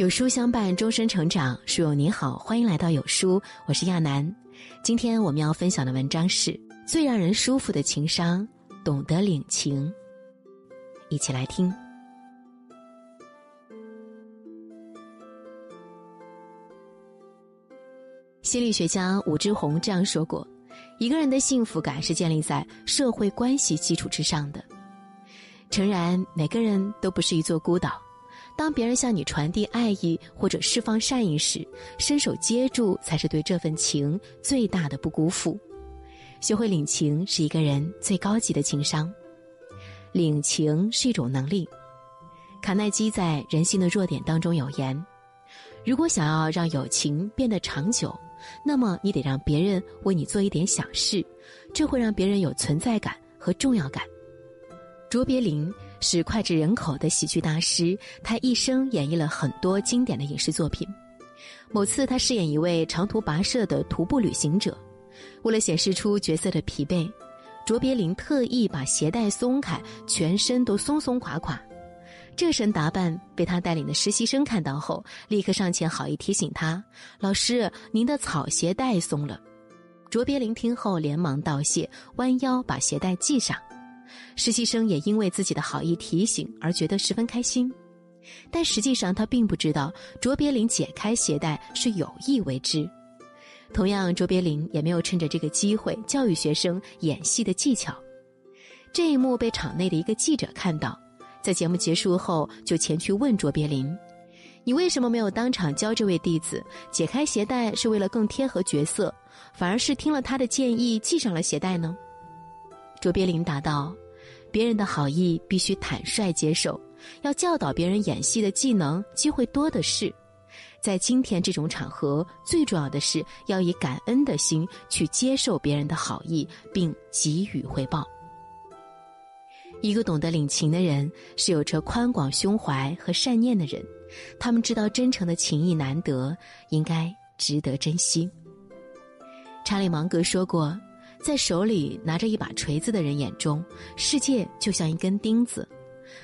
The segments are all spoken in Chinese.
有书相伴，终身成长。书友你好，欢迎来到有书，我是亚楠。今天我们要分享的文章是最让人舒服的情商，懂得领情。一起来听。心理学家武志红这样说过：“一个人的幸福感是建立在社会关系基础之上的。”诚然，每个人都不是一座孤岛。当别人向你传递爱意或者释放善意时，伸手接住才是对这份情最大的不辜负。学会领情是一个人最高级的情商。领情是一种能力。卡耐基在《人性的弱点》当中有言：“如果想要让友情变得长久，那么你得让别人为你做一点小事，这会让别人有存在感和重要感。”卓别林是脍炙人口的喜剧大师，他一生演绎了很多经典的影视作品。某次，他饰演一位长途跋涉的徒步旅行者，为了显示出角色的疲惫，卓别林特意把鞋带松开，全身都松松垮垮。这身打扮被他带领的实习生看到后，立刻上前好意提醒他：“老师，您的草鞋带松了。”卓别林听后连忙道谢，弯腰把鞋带系上。实习生也因为自己的好意提醒而觉得十分开心，但实际上他并不知道卓别林解开鞋带是有意为之。同样，卓别林也没有趁着这个机会教育学生演戏的技巧。这一幕被场内的一个记者看到，在节目结束后就前去问卓别林：“你为什么没有当场教这位弟子解开鞋带？是为了更贴合角色，反而是听了他的建议系上了鞋带呢？”卓别林答道。别人的好意必须坦率接受，要教导别人演戏的技能，机会多的是。在今天这种场合，最重要的是要以感恩的心去接受别人的好意，并给予回报。一个懂得领情的人，是有着宽广胸怀和善念的人，他们知道真诚的情谊难得，应该值得珍惜。查理芒格说过。在手里拿着一把锤子的人眼中，世界就像一根钉子；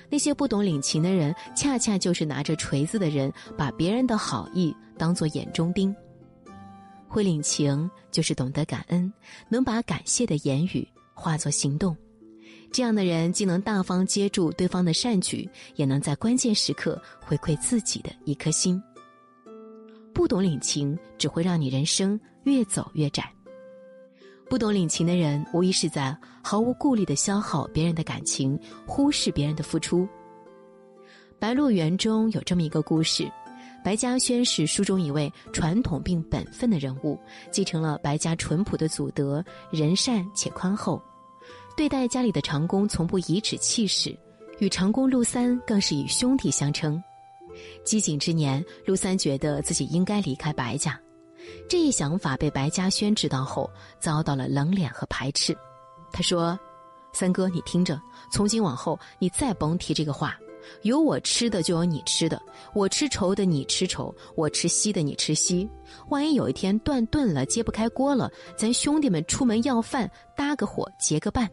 那些不懂领情的人，恰恰就是拿着锤子的人，把别人的好意当做眼中钉。会领情，就是懂得感恩，能把感谢的言语化作行动。这样的人既能大方接住对方的善举，也能在关键时刻回馈自己的一颗心。不懂领情，只会让你人生越走越窄。不懂领情的人，无疑是在毫无顾虑的消耗别人的感情，忽视别人的付出。《白鹿原》中有这么一个故事：白嘉轩是书中一位传统并本分的人物，继承了白家淳朴的祖德，仁善且宽厚，对待家里的长工从不颐指气使，与长工陆三更是以兄弟相称。饥馑之年，陆三觉得自己应该离开白家。这一想法被白嘉轩知道后，遭到了冷脸和排斥。他说：“三哥，你听着，从今往后你再甭提这个话。有我吃的就有你吃的，我吃稠的你吃稠，我吃稀的你吃稀。万一有一天断顿了，揭不开锅了，咱兄弟们出门要饭，搭个伙结个伴。”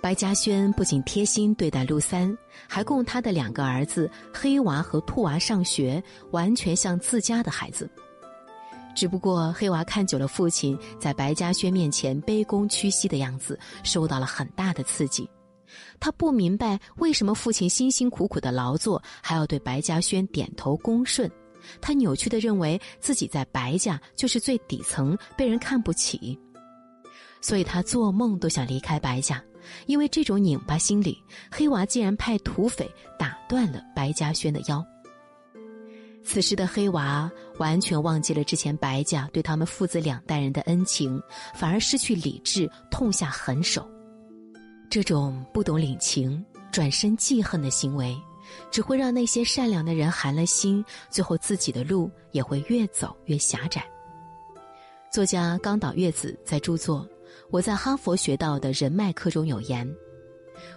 白嘉轩不仅贴心对待陆三，还供他的两个儿子黑娃和兔娃上学，完全像自家的孩子。只不过黑娃看久了父亲在白嘉轩面前卑躬屈膝的样子，受到了很大的刺激。他不明白为什么父亲辛辛苦苦的劳作还要对白嘉轩点头恭顺。他扭曲的认为自己在白家就是最底层，被人看不起。所以他做梦都想离开白家，因为这种拧巴心理，黑娃竟然派土匪打断了白嘉轩的腰。此时的黑娃完全忘记了之前白家对他们父子两代人的恩情，反而失去理智，痛下狠手。这种不懂领情、转身记恨的行为，只会让那些善良的人寒了心，最后自己的路也会越走越狭窄。作家冈岛月子在著作《我在哈佛学到的人脉课》中有言。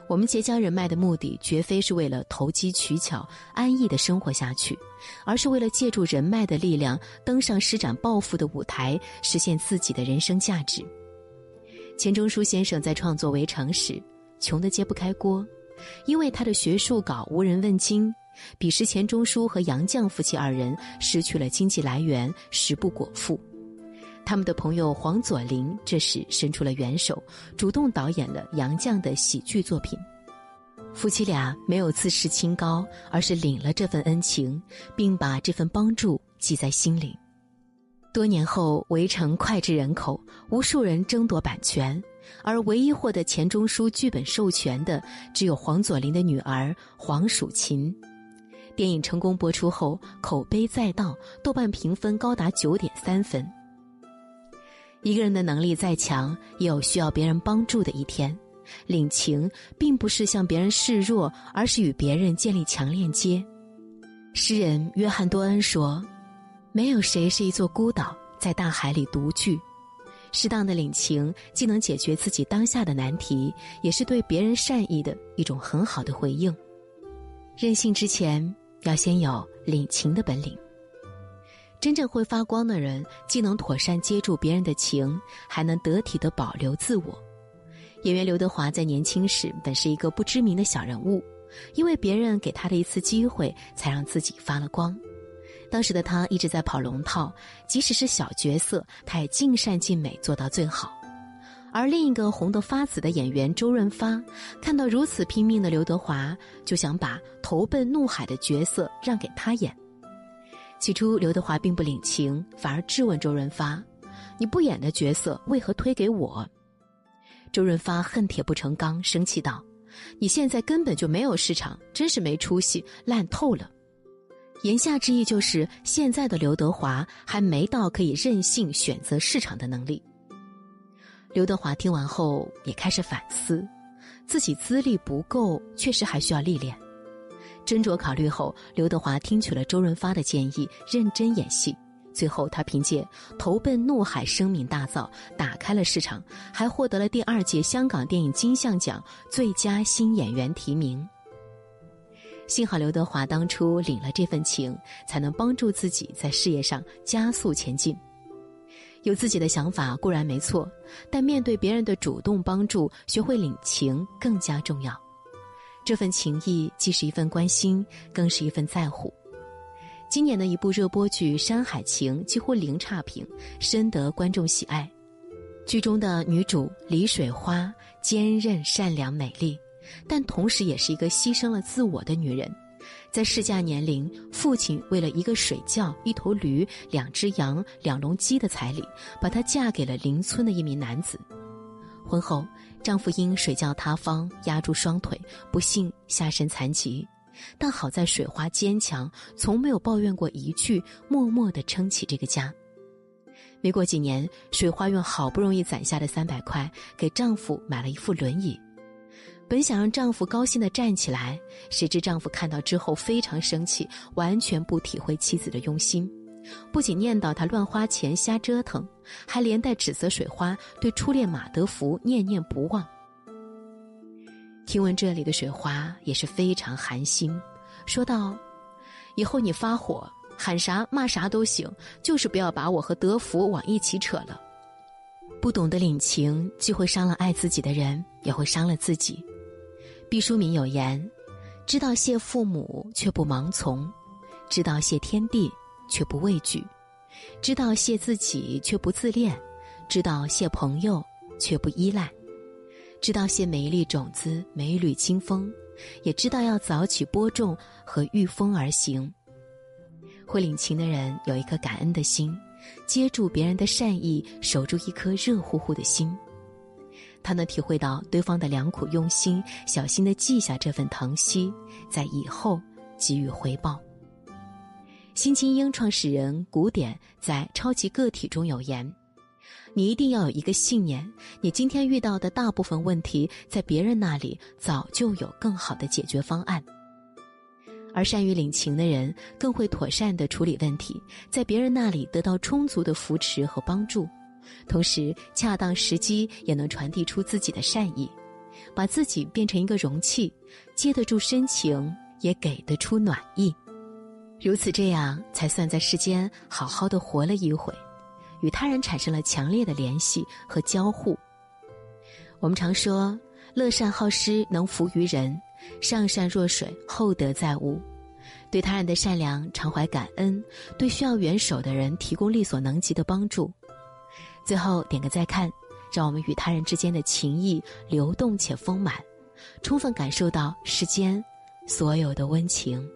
我们结交人脉的目的，绝非是为了投机取巧、安逸的生活下去，而是为了借助人脉的力量，登上施展抱负的舞台，实现自己的人生价值。钱钟书先生在创作《围城》时，穷得揭不开锅，因为他的学术稿无人问津，彼时钱钟书和杨绛夫妻二人失去了经济来源，食不果腹。他们的朋友黄佐临这时伸出了援手，主动导演了杨绛的喜剧作品。夫妻俩没有自视清高，而是领了这份恩情，并把这份帮助记在心里。多年后，《围城》脍炙人口，无数人争夺版权，而唯一获得钱钟书剧本授权的，只有黄佐临的女儿黄蜀芹。电影成功播出后，口碑再道，豆瓣评分高达九点三分。一个人的能力再强，也有需要别人帮助的一天。领情并不是向别人示弱，而是与别人建立强链接。诗人约翰多恩说：“没有谁是一座孤岛，在大海里独居。适当的领情，既能解决自己当下的难题，也是对别人善意的一种很好的回应。任性之前，要先有领情的本领。”真正会发光的人，既能妥善接住别人的情，还能得体的保留自我。演员刘德华在年轻时本是一个不知名的小人物，因为别人给他的一次机会，才让自己发了光。当时的他一直在跑龙套，即使是小角色，他也尽善尽美做到最好。而另一个红得发紫的演员周润发，看到如此拼命的刘德华，就想把投奔怒海的角色让给他演。起初，刘德华并不领情，反而质问周润发：“你不演的角色为何推给我？”周润发恨铁不成钢，生气道：“你现在根本就没有市场，真是没出息，烂透了。”言下之意就是，现在的刘德华还没到可以任性选择市场的能力。刘德华听完后也开始反思，自己资历不够，确实还需要历练。斟酌考虑后，刘德华听取了周润发的建议，认真演戏。最后，他凭借《投奔怒海》声名大噪，打开了市场，还获得了第二届香港电影金像奖最佳新演员提名。幸好刘德华当初领了这份情，才能帮助自己在事业上加速前进。有自己的想法固然没错，但面对别人的主动帮助，学会领情更加重要。这份情谊既是一份关心，更是一份在乎。今年的一部热播剧《山海情》几乎零差评，深得观众喜爱。剧中的女主李水花坚韧、善良、美丽，但同时也是一个牺牲了自我的女人。在试嫁年龄，父亲为了一个水窖、一头驴、两只羊、两笼鸡的彩礼，把她嫁给了邻村的一名男子。婚后。丈夫因水窖塌方压住双腿，不幸下身残疾，但好在水花坚强，从没有抱怨过一句，默默的撑起这个家。没过几年，水花用好不容易攒下的三百块给丈夫买了一副轮椅，本想让丈夫高兴的站起来，谁知丈夫看到之后非常生气，完全不体会妻子的用心。不仅念叨他乱花钱、瞎折腾，还连带指责水花对初恋马德福念念不忘。听闻这里的水花也是非常寒心，说道：“以后你发火喊啥骂啥都行，就是不要把我和德福往一起扯了。不懂得领情，既会伤了爱自己的人，也会伤了自己。”毕淑敏有言：“知道谢父母，却不盲从；知道谢天地。”却不畏惧，知道谢自己却不自恋，知道谢朋友却不依赖，知道谢每一粒种子每一缕清风，也知道要早起播种和御风而行。会领情的人有一颗感恩的心，接住别人的善意，守住一颗热乎乎的心。他能体会到对方的良苦用心，小心的记下这份疼惜，在以后给予回报。新精英创始人古典在《超级个体》中有言：“你一定要有一个信念，你今天遇到的大部分问题，在别人那里早就有更好的解决方案。而善于领情的人，更会妥善的处理问题，在别人那里得到充足的扶持和帮助，同时恰当时机也能传递出自己的善意，把自己变成一个容器，接得住深情，也给得出暖意。”如此这样，才算在世间好好的活了一回，与他人产生了强烈的联系和交互。我们常说，乐善好施能服于人，上善若水，厚德载物。对他人的善良常怀感恩，对需要援手的人提供力所能及的帮助。最后点个再看，让我们与他人之间的情谊流动且丰满，充分感受到世间所有的温情。